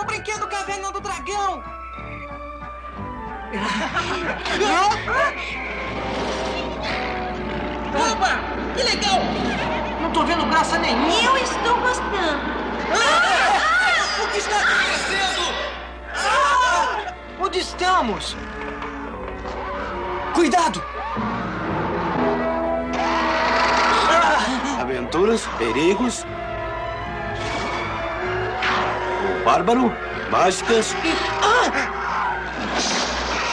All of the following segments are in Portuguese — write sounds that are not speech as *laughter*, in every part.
o brinquedo Caverna do Dragão! Opa! Que legal! Não tô vendo graça nenhuma! Eu estou gostando! Ah! O que está acontecendo? Ah! Onde estamos? Cuidado! Aventuras, perigos. Bárbaro, mágicas.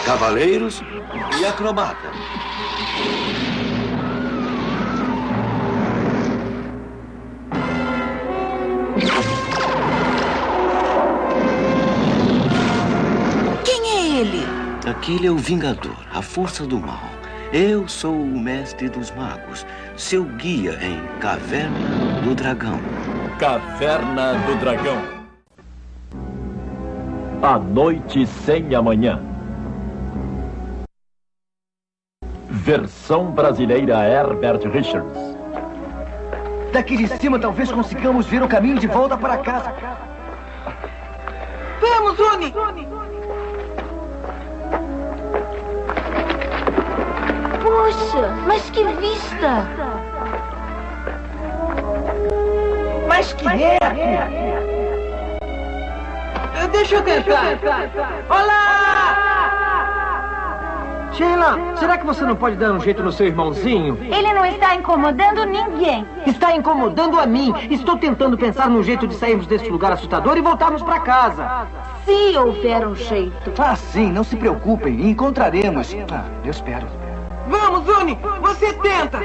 Cavaleiros e acrobata. Quem é ele? Aquele é o Vingador, a força do mal. Eu sou o mestre dos magos, seu guia em Caverna do Dragão. Caverna do Dragão. A Noite Sem Amanhã. Versão brasileira Herbert Richards. Daqui de cima talvez consigamos ver o caminho de volta para casa. Vamos, Uni! Poxa, mas que vista! Mas que é? Deixa eu tentar. Olá! Sheila, será que você não pode dar um jeito no seu irmãozinho? Ele não está incomodando ninguém. Está incomodando a mim. Estou tentando pensar num jeito de sairmos desse lugar assustador e voltarmos para casa. Se houver um jeito. Ah, sim, não se preocupem. Encontraremos. Ah, eu espero. Vamos, Uni! Você tenta!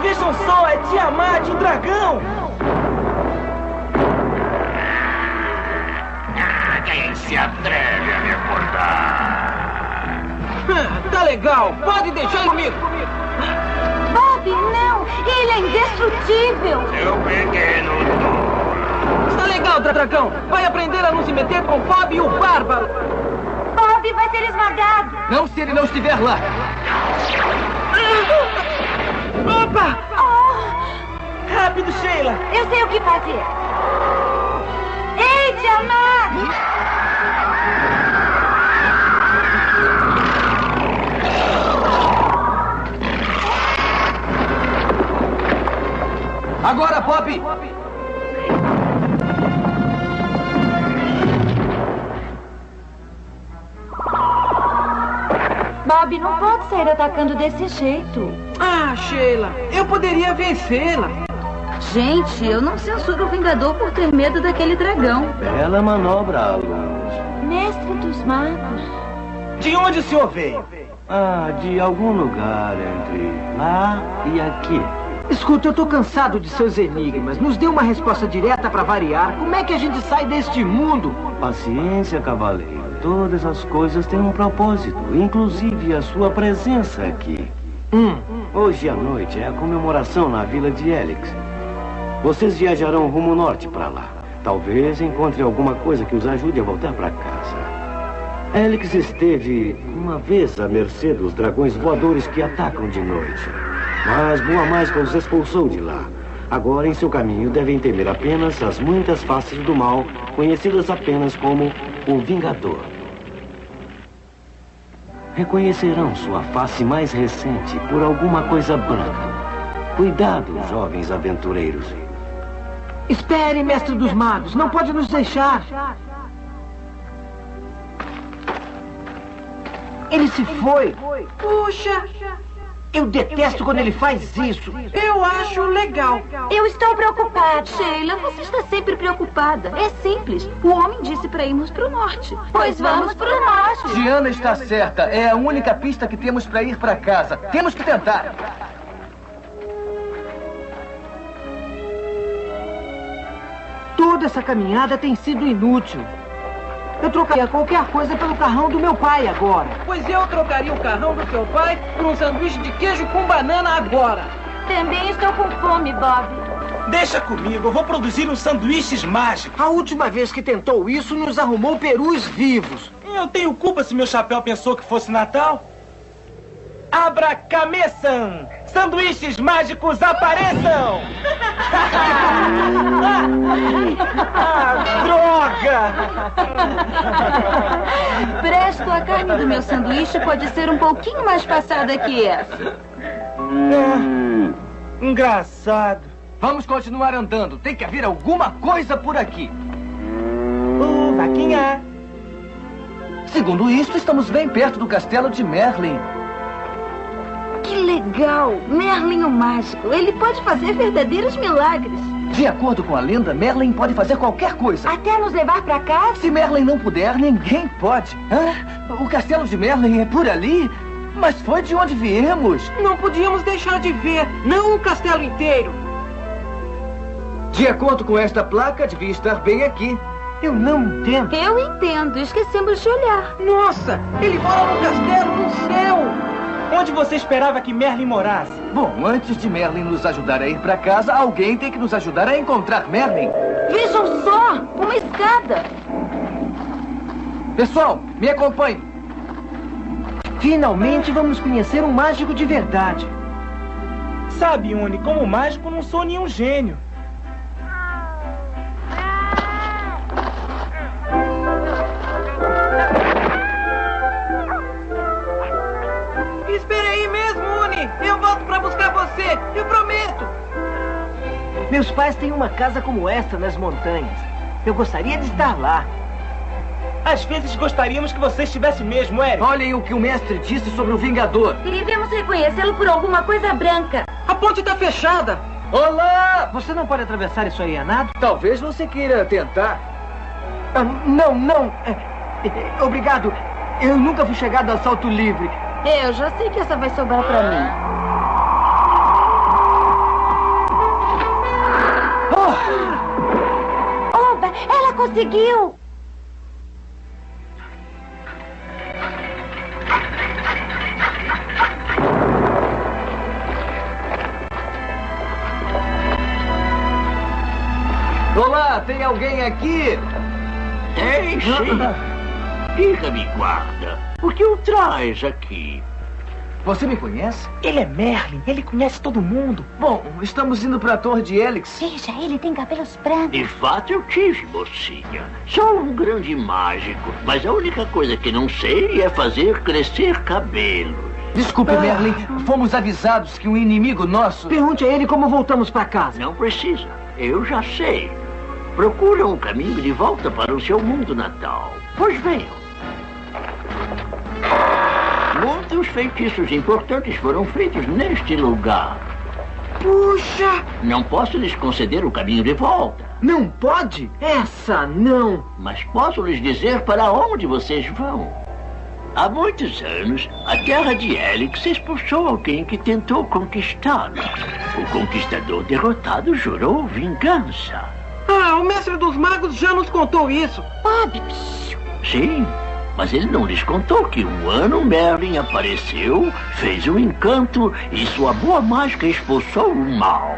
Vejam só! É Tiamat, o dragão! Quem se atreve a me acordar? Tá legal! Pode deixar comigo! Bob, não! Ele é indestrutível! Seu pequeno tolo. Está legal, dra- dragão! Vai aprender a não se meter com o Bob e o Bárbaro! Bob vai ser esmagado! Não se ele não estiver lá. Opa! Oh, Rápido, Sheila! eu sei o que fazer! Ei, Tiamat! Agora, Pop! Bob não pode sair atacando desse jeito. Ah, Sheila, eu poderia vencê-la. Gente, eu não censuro o Vingador por ter medo daquele dragão. Bela manobra, alunos. Mestre dos magos. De onde o senhor veio? Ah, de algum lugar entre lá e aqui. Escuta, eu tô cansado de seus enigmas. Nos dê uma resposta direta para variar. Como é que a gente sai deste mundo? Paciência, cavaleiro. Todas as coisas têm um propósito, inclusive a sua presença aqui. Hum, Hoje à noite é a comemoração na vila de Helix. Vocês viajarão rumo norte para lá. Talvez encontrem alguma coisa que os ajude a voltar para casa. Helix esteve uma vez à mercê dos dragões voadores que atacam de noite. Mas Boa Mágica os expulsou de lá. Agora, em seu caminho, devem temer apenas as muitas faces do mal, conhecidas apenas como o Vingador. Reconhecerão sua face mais recente por alguma coisa branca. Cuidado, jovens aventureiros. espere, mestre dos magos. Não pode nos deixar. Ele se foi. Puxa, Eu detesto quando ele faz isso. eu acho legal. Eu estou preocupada. Sheila, você está sempre preocupada. É simples. O homem disse para irmos para o norte. Pois vamos para o norte. Diana está certa. É a única pista que temos para ir para casa. Temos que tentar. Toda essa caminhada tem sido inútil. Eu trocaria qualquer coisa pelo carrão do meu pai agora. Pois eu trocaria o carrão do seu pai por um sanduíche de queijo com banana agora. Também estou com fome, Bob. Deixa comigo, eu vou produzir uns sanduíches mágicos. A última vez que tentou isso, nos arrumou perus vivos. Eu tenho culpa se meu chapéu pensou que fosse Natal? Abra cabeça! Sanduíches mágicos apareçam! *laughs* ah, droga! Presto, a carne do meu sanduíche pode ser um pouquinho mais passada que essa. É, engraçado. Vamos continuar andando. Tem que haver alguma coisa por aqui. Uh, vaquinha! Segundo isto, estamos bem perto do castelo de Merlin. Legal! Merlin o mágico. Ele pode fazer verdadeiros milagres. De acordo com a lenda, Merlin pode fazer qualquer coisa. Até nos levar pra casa? Se Merlin não puder, ninguém pode. Hã? O castelo de Merlin é por ali? Mas foi de onde viemos. Não podíamos deixar de ver, não o castelo inteiro. De acordo com esta placa, devia estar bem aqui. Eu não entendo. Eu entendo. Esquecemos de olhar. Nossa, ele mora no castelo no céu. Onde você esperava que Merlin morasse? Bom, antes de Merlin nos ajudar a ir para casa, alguém tem que nos ajudar a encontrar Merlin. Vejam só! Uma escada! Pessoal, me acompanhe. Finalmente vamos conhecer um mágico de verdade. Sabe, Uni, como mágico não sou nenhum gênio. Meus pais têm uma casa como esta nas montanhas. Eu gostaria de estar lá. Às vezes gostaríamos que você estivesse mesmo, Eric. Olhem o que o mestre disse sobre o Vingador. Devemos reconhecê-lo por alguma coisa branca. A ponte tá fechada. Olá! Você não pode atravessar isso aí a nado? Talvez você queira tentar. Ah, não, não. É, é, obrigado. Eu nunca fui chegado a salto livre. Eu já sei que essa vai sobrar pra mim. Conseguiu! Olá, tem alguém aqui? Tem sim. Diga-me, guarda, o que o traz aqui? Você me conhece? Ele é Merlin, ele conhece todo mundo. Bom, estamos indo para a torre de Helix. Veja, ele tem cabelos brancos. De fato, eu tive, mocinha. Sou um grande mágico, mas a única coisa que não sei é fazer crescer cabelos. Desculpe, Merlin. Fomos avisados que um inimigo nosso. Pergunte a ele como voltamos pra casa. Não precisa, eu já sei. Procura um caminho de volta para o seu mundo natal. Pois venham. Muitos feitiços importantes foram feitos neste lugar. Puxa! Não posso lhes conceder o caminho de volta, Não pode? Essa não. mas posso lhes dizer para onde vocês vão. Há muitos anos, a terra de Helix expulsou alguém que tentou conquistá-la. O conquistador derrotado jurou vingança. Ah, o mestre dos magos já nos contou isso. Bob, Sim, mas ele não lhes contou que um ano Merlin apareceu, fez um encanto e sua boa mágica expulsou o mal.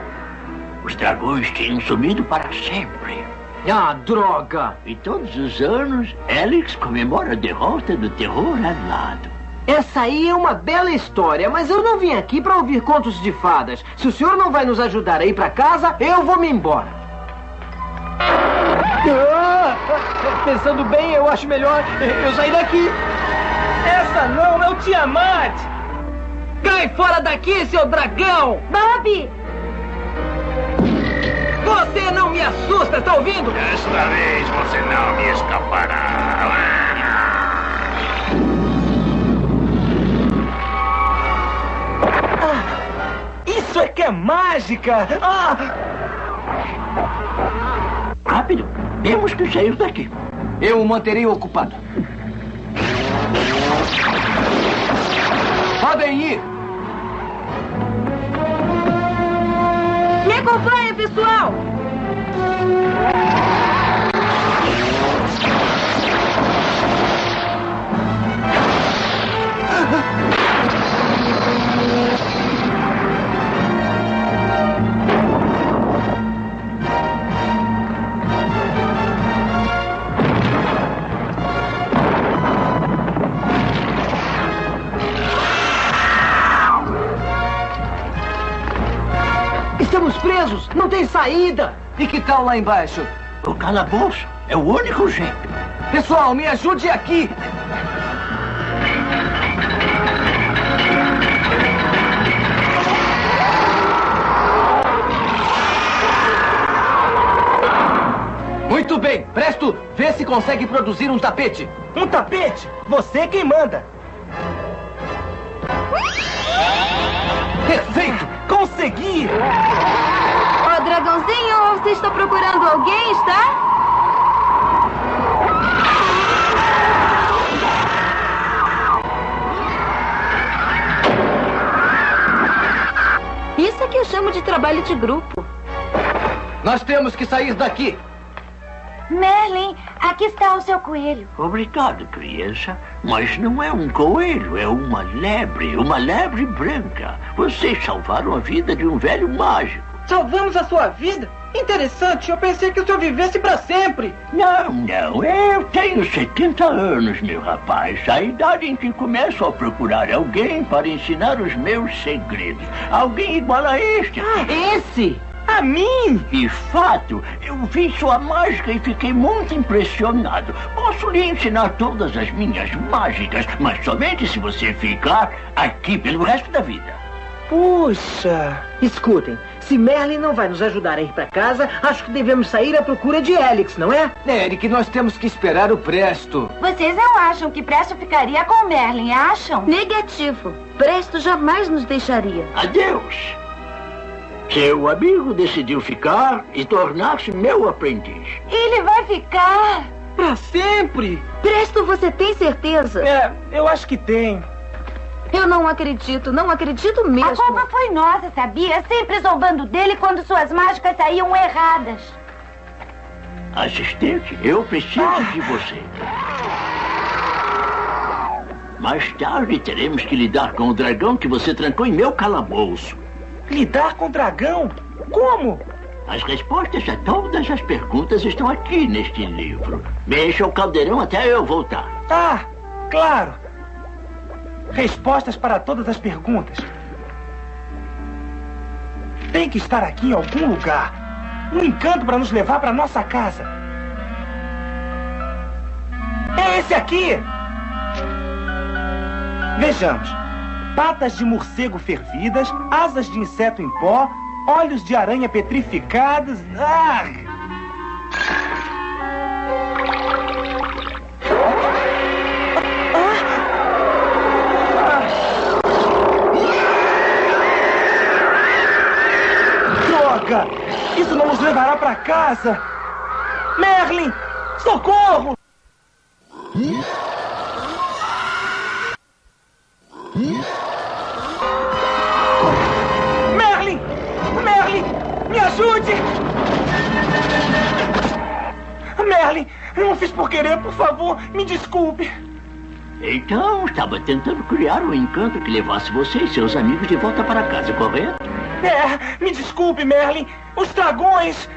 Os dragões tinham sumido para sempre. Ah, droga! E todos os anos, Helix comemora a derrota do terror alado. Essa aí é uma bela história, mas eu não vim aqui pra ouvir contos de fadas. Se o senhor não vai nos ajudar a ir pra casa, eu vou me embora. Ah, pensando bem, eu acho melhor eu sair daqui. Essa não é o Tiamat! Cai fora daqui, seu dragão! Bob! Você não me assusta, tá ouvindo? Desta vez você não me escapará. Isso é que é mágica! Ah! Temos que sair daqui. Eu o manterei ocupado. Podem ir! Me acompanha, pessoal! Presos! Não tem saída! E que tal lá embaixo? O calabouço é o único jeito. Pessoal, me ajude aqui! Muito bem, Presto, vê se consegue produzir um tapete. Um tapete? Você quem manda. Perfeito! Consegui! Dragãozinho, você está procurando alguém, está? Isso é que eu chamo de trabalho de grupo. Nós temos que sair daqui. Merlin, aqui está o seu coelho. Obrigado, criança. Mas não é um coelho, é uma lebre, uma lebre branca. Vocês salvaram a vida de um velho mágico. Salvamos a sua vida? Interessante, eu pensei que o senhor vivesse para sempre. Não, não, eu tenho 70 anos, meu rapaz. A idade em que começo a procurar alguém para ensinar os meus segredos. Alguém igual a este. Esse? A mim? De fato, eu vi sua mágica e fiquei muito impressionado. Posso lhe ensinar todas as minhas mágicas, mas somente se você ficar aqui pelo resto da vida. Puxa! Escutem, se Merlin não vai nos ajudar a ir para casa, acho que devemos sair à procura de Helix, não é? Eric, nós temos que esperar o Presto. Vocês não acham que Presto ficaria com Merlin, acham? Negativo. Presto jamais nos deixaria. Adeus. Seu amigo decidiu ficar e tornar-se meu aprendiz. Ele vai ficar. Para sempre! Presto, você tem certeza? É, eu acho que tem. Eu não acredito, não acredito mesmo. A culpa foi nossa, sabia? Sempre zombando dele quando suas mágicas saíam erradas. Assistente, eu preciso de você. Mais tarde teremos que lidar com o dragão que você trancou em meu calabouço. Lidar com dragão? Como? As respostas a todas as perguntas estão aqui neste livro. Mexa o caldeirão até eu voltar. Ah, claro. Respostas para todas as perguntas. Tem que estar aqui em algum lugar. Um encanto para nos levar para nossa casa. É esse aqui! Vejamos. Patas de morcego fervidas, asas de inseto em pó, olhos de aranha petrificados. Ah! Isso não nos levará para casa! Merlin! Socorro! Merlin! Merlin! Me ajude! Merlin! Não fiz por querer, por favor, me desculpe. Então, estava tentando criar um encanto que levasse você e seus amigos de volta para casa, correto? É, me desculpe, Merlin. Os dragões.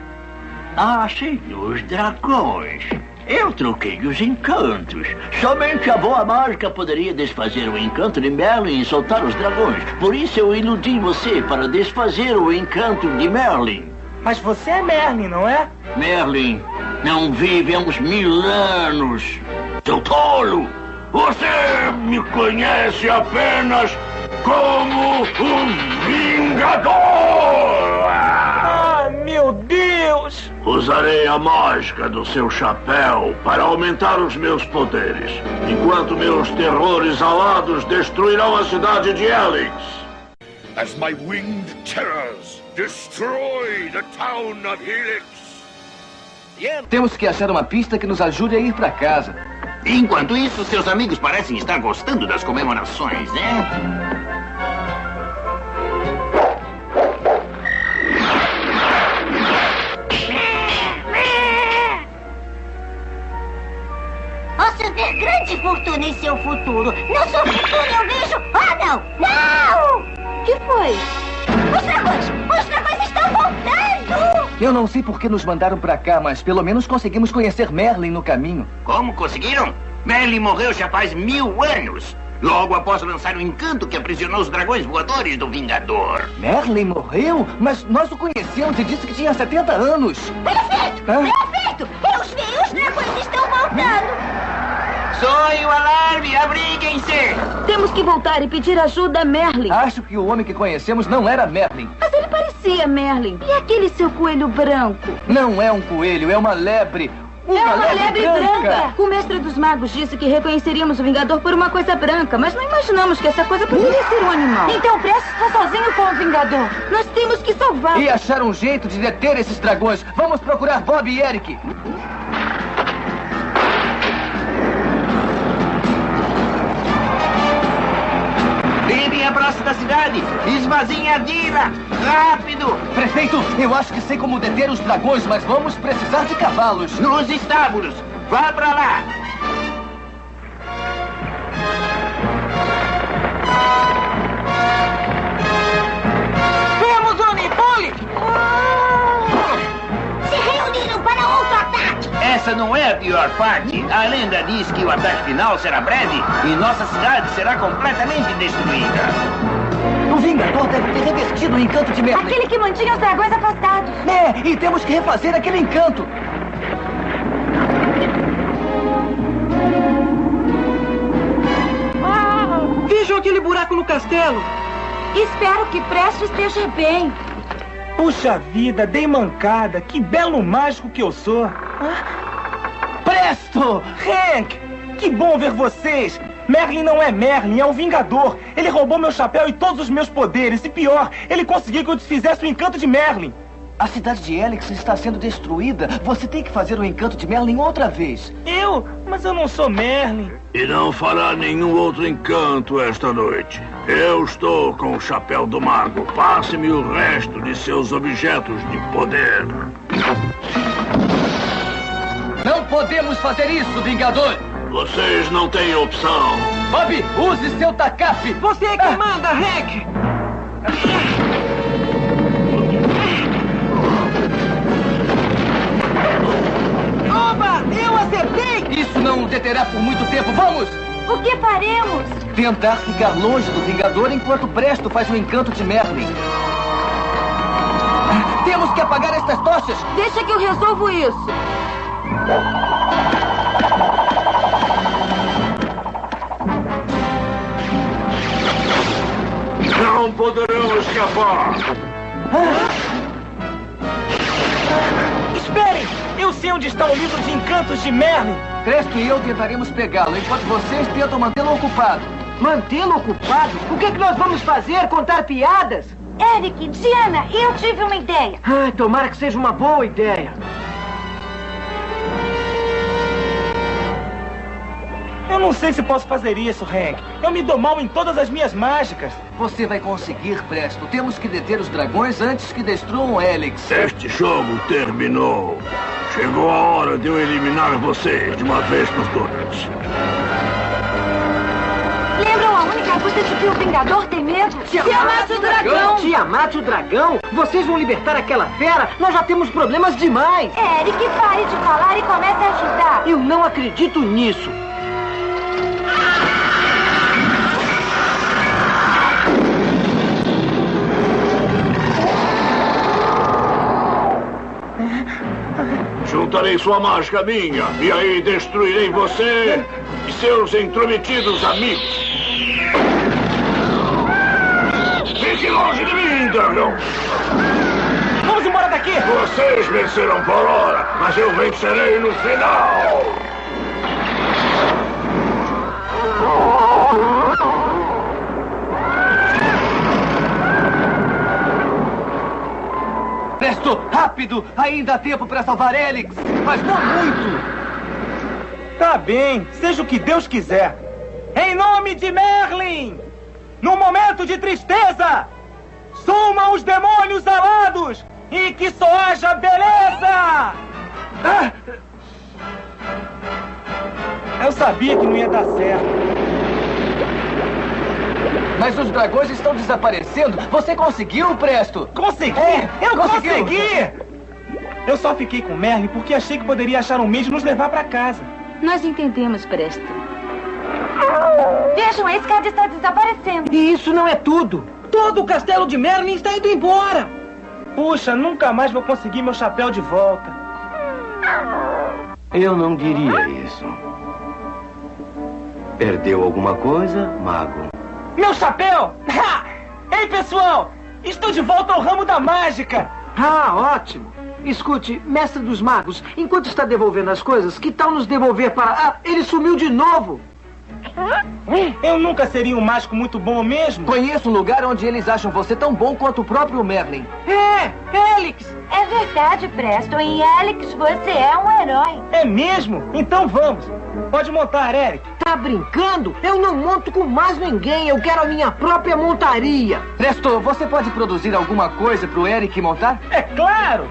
Ah, sim, os dragões. Eu troquei os encantos. Somente a boa mágica poderia desfazer o encanto de Merlin e soltar os dragões. Por isso eu iludi você para desfazer o encanto de Merlin. Mas você é Merlin, não é? Merlin não vive há uns mil anos. Seu tolo! Você me conhece apenas como um Vingador! Ah, meu Deus! Usarei a mágica do seu chapéu para aumentar os meus poderes, enquanto meus terrores alados destruirão a cidade de Helix. as my winged terrors destroy the town of Helix. Temos que achar uma pista que nos ajude a ir para casa. Enquanto isso, seus amigos parecem estar gostando das comemorações, né? Posso ter grande fortuna em seu futuro. No seu futuro eu vejo... Ah, não! Não! que foi? Os dragões! Os dragões estão voltando! Eu não sei por que nos mandaram para cá, mas pelo menos conseguimos conhecer Merlin no caminho. Como conseguiram? Merlin morreu já faz mil anos. Logo após lançar o encanto que aprisionou os dragões voadores do Vingador. Merlin morreu? Mas nós o conhecemos e disse que tinha 70 anos. Perfeito! Hã? Perfeito! Eu os vi, os dragões estão voltando! Soe o alarme, abriguem-se! Temos que voltar e pedir ajuda a Merlin. Acho que o homem que conhecemos não era Merlin. Mas ele parecia Merlin. E aquele seu coelho branco? Não é um coelho, é uma lebre. Uma, é uma lebre, branca. O mestre dos magos disse que reconheceríamos o Vingador por uma coisa branca, mas não imaginamos que essa coisa poderia ser um animal. Então Presto está sozinho com o Vingador. Nós temos que salvar. E achar um jeito de deter esses dragões. Vamos procurar Bob e Eric. Praça da cidade! Esvaziem a vila! Rápido! Prefeito, eu acho que sei como deter os dragões, mas vamos precisar de cavalos. Nos estábulos! Vá pra lá! Essa não é a pior parte. A lenda diz que o ataque final será breve e nossa cidade será completamente destruída. O Vingador deve ter revestido o encanto de Merlin. Aquele que mantinha os dragões afastados. É, e temos que refazer aquele encanto. Vejam aquele buraco no castelo. Espero que Presto esteja bem. Puxa vida, dei mancada. Que belo mágico que eu sou. Presto! Hank! Que bom ver vocês! Merlin não é Merlin, é um Vingador. Ele roubou meu chapéu e todos os meus poderes. E pior, ele conseguiu que eu desfizesse o encanto de Merlin. A cidade de Helix está sendo destruída. Você tem que fazer o encanto de Merlin outra vez. Eu? Mas eu não sou Merlin. E não fará nenhum outro encanto esta noite. Eu estou com o chapéu do mago. Passe-me o resto de seus objetos de poder. Não podemos fazer isso, Vingador! Vocês não têm opção. Bob, use seu tacape! Você é quem manda, Hank! Oba! Eu acertei! Isso não o deterá por muito tempo. Vamos! O que faremos? Tentar ficar longe do Vingador enquanto Presto faz o encanto de Merlin. Temos que apagar estas tochas! Deixa que eu resolvo isso. Não poderão escapar. Esperem! Eu sei onde está o livro de encantos de Merlin. Presto e eu tentaremos pegá-lo, enquanto vocês tentam mantê-lo ocupado. Mantê-lo ocupado? O que, é que nós vamos fazer? Contar piadas? Eric, Diana, eu tive uma ideia. Ah, tomara que seja uma boa ideia. Não sei se posso fazer isso, Hank. Eu me dou mal em todas as minhas mágicas. Você vai conseguir, Presto. Temos que deter os dragões antes que destruam Helix. Este jogo terminou. Chegou a hora de eu eliminar vocês de uma vez por todas. Lembram a única coisa de que o Vingador tem medo? Tiamat o dragão! Tiamat o dragão? Vocês vão libertar aquela fera? Nós já temos problemas demais. Eric, pare de falar e comece a ajudar. Eu não acredito nisso. Juntarei sua mágica à minha e aí destruirei você e seus intrometidos amigos. Fique longe de mim, dragão! Vamos embora daqui! Vocês venceram por hora, mas eu vencerei no final! Rápido! Ainda há tempo para salvar Helix! Mas não muito! Tá bem, seja o que Deus quiser. Em nome de Merlin! No momento de tristeza, sumam os demônios alados e que só haja beleza! Ah! Eu sabia que não ia dar certo. Mas os dragões estão desaparecendo. Você conseguiu, Presto? Consegui! É, eu conseguiu. consegui! Eu só fiquei com Merlin porque achei que poderia achar um meio de nos levar pra casa. Nós entendemos, Presto. Vejam, a escada está desaparecendo. E isso não é tudo. Todo o castelo de Merlin está indo embora. Puxa, nunca mais vou conseguir meu chapéu de volta. Eu não diria isso. Perdeu alguma coisa, mago? Meu chapéu! Ha! Ei, pessoal! Estou de volta ao ramo da mágica! Ah, ótimo. Escute, mestre dos magos, enquanto está devolvendo as coisas, que tal nos devolver para. Ah, ele sumiu de novo! Eu nunca seria um mágico muito bom mesmo. Conheço um lugar onde eles acham você tão bom quanto o próprio Merlin. É, Helix! É verdade, Preston. E Alex, você é um herói. É mesmo? Então vamos. Pode montar, Eric. Tá brincando? Eu não monto com mais ninguém. Eu quero a minha própria montaria. Presto, você pode produzir alguma coisa pro Eric montar? É claro!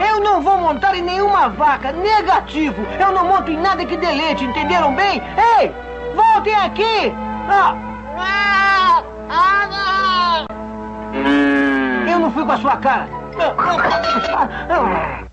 Eu não vou montar em nenhuma vaca. Negativo. Eu não monto em nada que dê leite, entenderam bem? Ei, voltem aqui! Ah. Eu não fui com a sua cara. Fox Kids, Fox